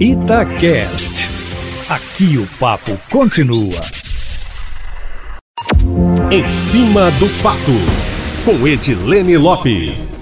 Itacast. Aqui o papo continua. Em cima do papo, com Edilene Lopes.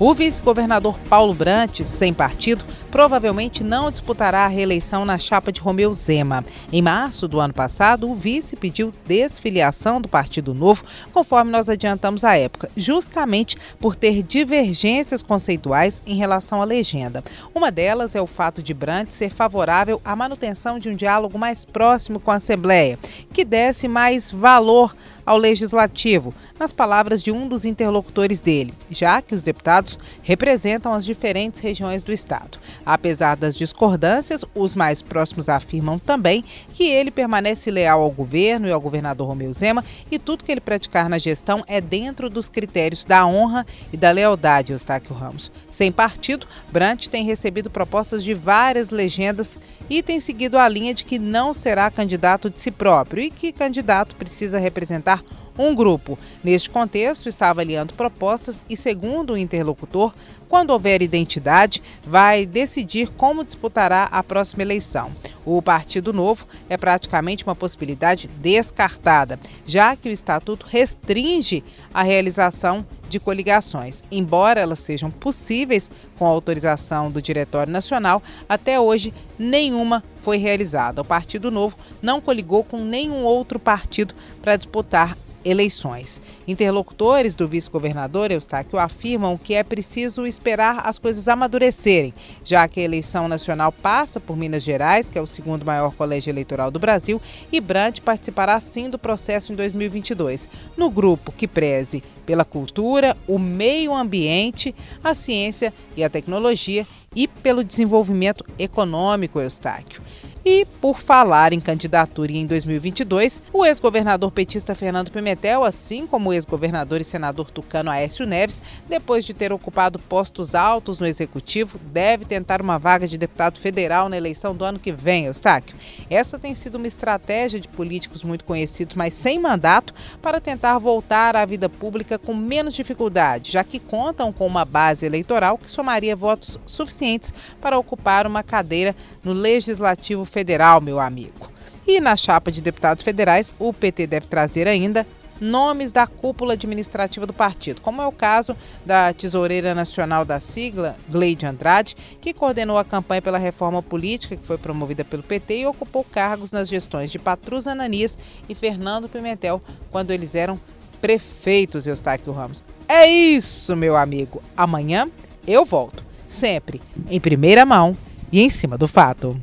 O vice-governador Paulo Brant, sem partido, provavelmente não disputará a reeleição na chapa de Romeu Zema. Em março do ano passado, o vice pediu desfiliação do Partido Novo, conforme nós adiantamos à época, justamente por ter divergências conceituais em relação à legenda. Uma delas é o fato de Brant ser favorável à manutenção de um diálogo mais próximo com a Assembleia, que desse mais valor ao legislativo, nas palavras de um dos interlocutores dele, já que os deputados representam as diferentes regiões do estado. Apesar das discordâncias, os mais próximos afirmam também que ele permanece leal ao governo e ao governador Romeu Zema e tudo que ele praticar na gestão é dentro dos critérios da honra e da lealdade, Eustáquio Ramos. Sem partido, Brant tem recebido propostas de várias legendas e tem seguido a linha de que não será candidato de si próprio e que candidato precisa representar um grupo. Neste contexto, está avaliando propostas e, segundo o interlocutor, quando houver identidade, vai decidir como disputará a próxima eleição. O Partido Novo é praticamente uma possibilidade descartada, já que o estatuto restringe a realização de coligações. Embora elas sejam possíveis com autorização do Diretório Nacional, até hoje nenhuma foi realizada. O Partido Novo não coligou com nenhum outro partido para disputar eleições. Interlocutores do vice-governador Eustáquio afirmam que é preciso esperar as coisas amadurecerem, já que a eleição nacional passa por Minas Gerais, que é o segundo maior colégio eleitoral do Brasil, e Brant participará sim do processo em 2022, no grupo que preze pela cultura, o meio ambiente, a ciência e a tecnologia e pelo desenvolvimento econômico, Eustáquio. E por falar em candidatura em 2022, o ex-governador petista Fernando Pimentel, assim como o ex-governador e senador tucano Aécio Neves, depois de ter ocupado postos altos no executivo, deve tentar uma vaga de deputado federal na eleição do ano que vem, Eustáquio. Essa tem sido uma estratégia de políticos muito conhecidos, mas sem mandato, para tentar voltar à vida pública com menos dificuldade, já que contam com uma base eleitoral que somaria votos suficientes para ocupar uma cadeira no Legislativo Federal, meu amigo. E na chapa de deputados federais, o PT deve trazer ainda nomes da cúpula administrativa do partido, como é o caso da tesoureira nacional da sigla, Gleide Andrade, que coordenou a campanha pela reforma política que foi promovida pelo PT e ocupou cargos nas gestões de Patrus Ananias e Fernando Pimentel, quando eles eram prefeitos, Eustáquio Ramos. É isso, meu amigo. Amanhã eu volto, sempre em primeira mão e em cima do fato.